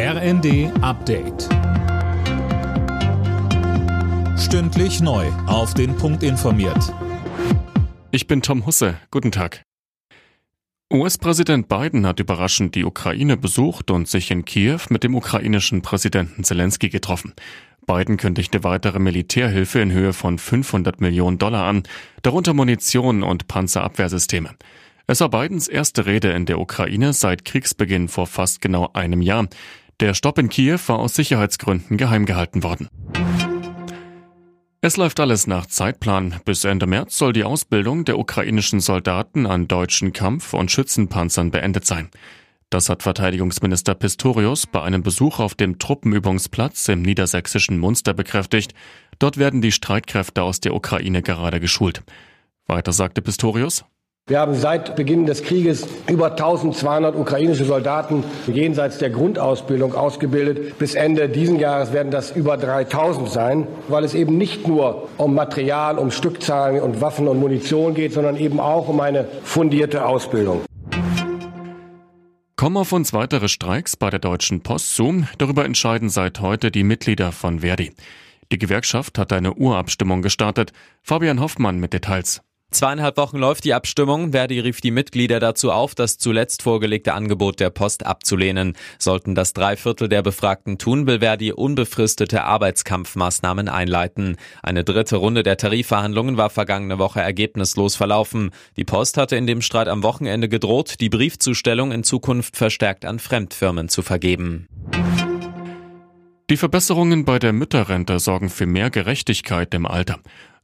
RND Update. Stündlich neu. Auf den Punkt informiert. Ich bin Tom Husse. Guten Tag. US-Präsident Biden hat überraschend die Ukraine besucht und sich in Kiew mit dem ukrainischen Präsidenten Zelensky getroffen. Biden kündigte weitere Militärhilfe in Höhe von 500 Millionen Dollar an, darunter Munition und Panzerabwehrsysteme. Es war Bidens erste Rede in der Ukraine seit Kriegsbeginn vor fast genau einem Jahr. Der Stopp in Kiew war aus Sicherheitsgründen geheim gehalten worden. Es läuft alles nach Zeitplan. Bis Ende März soll die Ausbildung der ukrainischen Soldaten an deutschen Kampf- und Schützenpanzern beendet sein. Das hat Verteidigungsminister Pistorius bei einem Besuch auf dem Truppenübungsplatz im niedersächsischen Munster bekräftigt. Dort werden die Streitkräfte aus der Ukraine gerade geschult. Weiter sagte Pistorius. Wir haben seit Beginn des Krieges über 1200 ukrainische Soldaten jenseits der Grundausbildung ausgebildet. Bis Ende diesen Jahres werden das über 3000 sein, weil es eben nicht nur um Material, um Stückzahlen und Waffen und Munition geht, sondern eben auch um eine fundierte Ausbildung. Kommen auf uns weitere Streiks bei der Deutschen Post zu. Darüber entscheiden seit heute die Mitglieder von Verdi. Die Gewerkschaft hat eine Urabstimmung gestartet. Fabian Hoffmann mit Details. Zweieinhalb Wochen läuft die Abstimmung. Verdi rief die Mitglieder dazu auf, das zuletzt vorgelegte Angebot der Post abzulehnen. Sollten das Dreiviertel der Befragten tun, will Verdi unbefristete Arbeitskampfmaßnahmen einleiten. Eine dritte Runde der Tarifverhandlungen war vergangene Woche ergebnislos verlaufen. Die Post hatte in dem Streit am Wochenende gedroht, die Briefzustellung in Zukunft verstärkt an Fremdfirmen zu vergeben. Die Verbesserungen bei der Mütterrente sorgen für mehr Gerechtigkeit im Alter.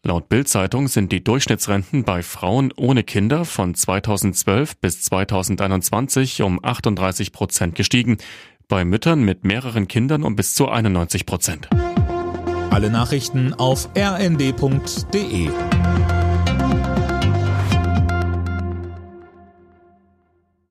Laut Bild-Zeitung sind die Durchschnittsrenten bei Frauen ohne Kinder von 2012 bis 2021 um 38 Prozent gestiegen, bei Müttern mit mehreren Kindern um bis zu 91 Prozent. Alle Nachrichten auf rnd.de